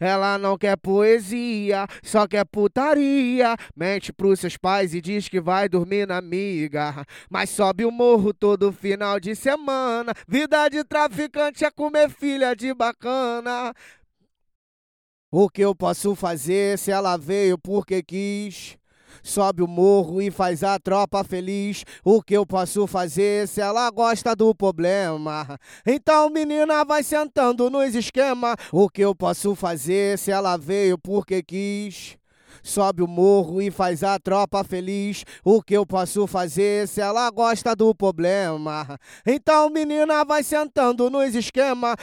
Ela não quer poesia, só quer putaria. Mente pros seus pais e diz que vai dormir na amiga. Mas sobe o morro todo final de semana. Vida de traficante é comer filha de bacana. O que eu posso fazer se ela veio porque quis? Sobe o morro e faz a tropa feliz. O que eu posso fazer se ela gosta do problema? Então, menina, vai sentando nos esquema. O que eu posso fazer se ela veio porque quis? sobe o morro e faz a tropa feliz. O que eu posso fazer se ela gosta do problema? Então, menina, vai sentando nos esquema.